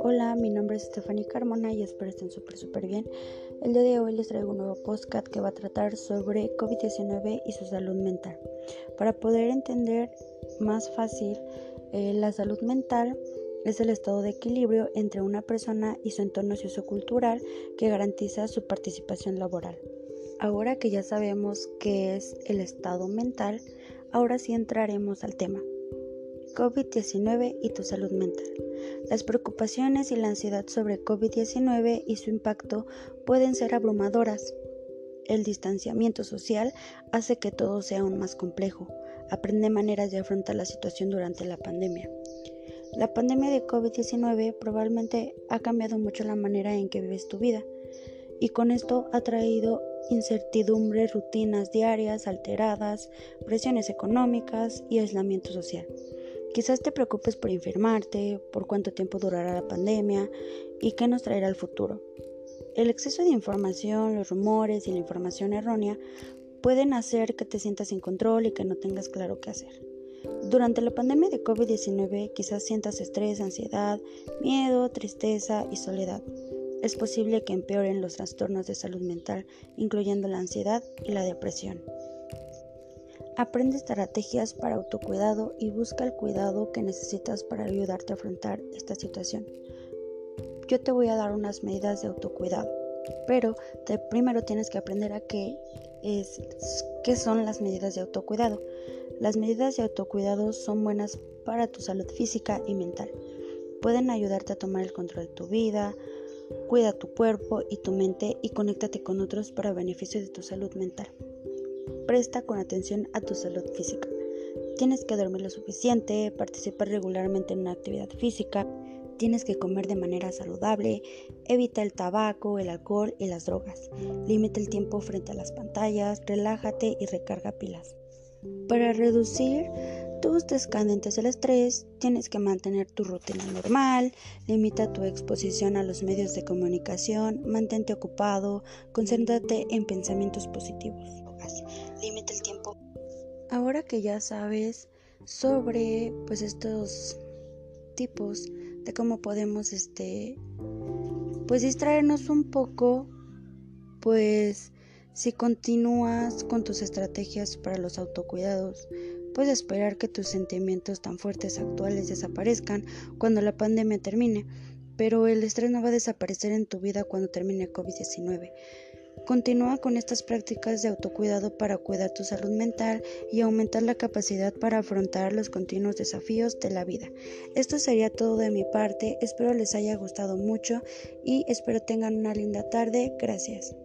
Hola, mi nombre es Stephanie Carmona y espero estén súper súper bien. El día de hoy les traigo un nuevo podcast que va a tratar sobre COVID-19 y su salud mental. Para poder entender más fácil eh, la salud mental, es el estado de equilibrio entre una persona y su entorno sociocultural que garantiza su participación laboral. Ahora que ya sabemos qué es el estado mental, ahora sí entraremos al tema. COVID-19 y tu salud mental. Las preocupaciones y la ansiedad sobre COVID-19 y su impacto pueden ser abrumadoras. El distanciamiento social hace que todo sea aún más complejo. Aprende maneras de afrontar la situación durante la pandemia. La pandemia de COVID-19 probablemente ha cambiado mucho la manera en que vives tu vida y con esto ha traído incertidumbre, rutinas diarias alteradas, presiones económicas y aislamiento social. Quizás te preocupes por enfermarte, por cuánto tiempo durará la pandemia y qué nos traerá el futuro. El exceso de información, los rumores y la información errónea pueden hacer que te sientas sin control y que no tengas claro qué hacer. Durante la pandemia de COVID-19 quizás sientas estrés, ansiedad, miedo, tristeza y soledad. Es posible que empeoren los trastornos de salud mental, incluyendo la ansiedad y la depresión. Aprende estrategias para autocuidado y busca el cuidado que necesitas para ayudarte a afrontar esta situación. Yo te voy a dar unas medidas de autocuidado, pero primero tienes que aprender a qué, es, qué son las medidas de autocuidado. Las medidas de autocuidado son buenas para tu salud física y mental. Pueden ayudarte a tomar el control de tu vida, cuida tu cuerpo y tu mente y conéctate con otros para beneficio de tu salud mental. Presta con atención a tu salud física. Tienes que dormir lo suficiente, participar regularmente en una actividad física, tienes que comer de manera saludable, evita el tabaco, el alcohol y las drogas, limita el tiempo frente a las pantallas, relájate y recarga pilas. Para reducir tus descandentes del estrés, tienes que mantener tu rutina normal, limita tu exposición a los medios de comunicación, mantente ocupado, concéntrate en pensamientos positivos. Limita el tiempo. Ahora que ya sabes sobre pues estos tipos de cómo podemos este pues distraernos un poco, pues si continúas con tus estrategias para los autocuidados, puedes esperar que tus sentimientos tan fuertes actuales desaparezcan cuando la pandemia termine, pero el estrés no va a desaparecer en tu vida cuando termine COVID-19. Continúa con estas prácticas de autocuidado para cuidar tu salud mental y aumentar la capacidad para afrontar los continuos desafíos de la vida. Esto sería todo de mi parte, espero les haya gustado mucho y espero tengan una linda tarde. Gracias.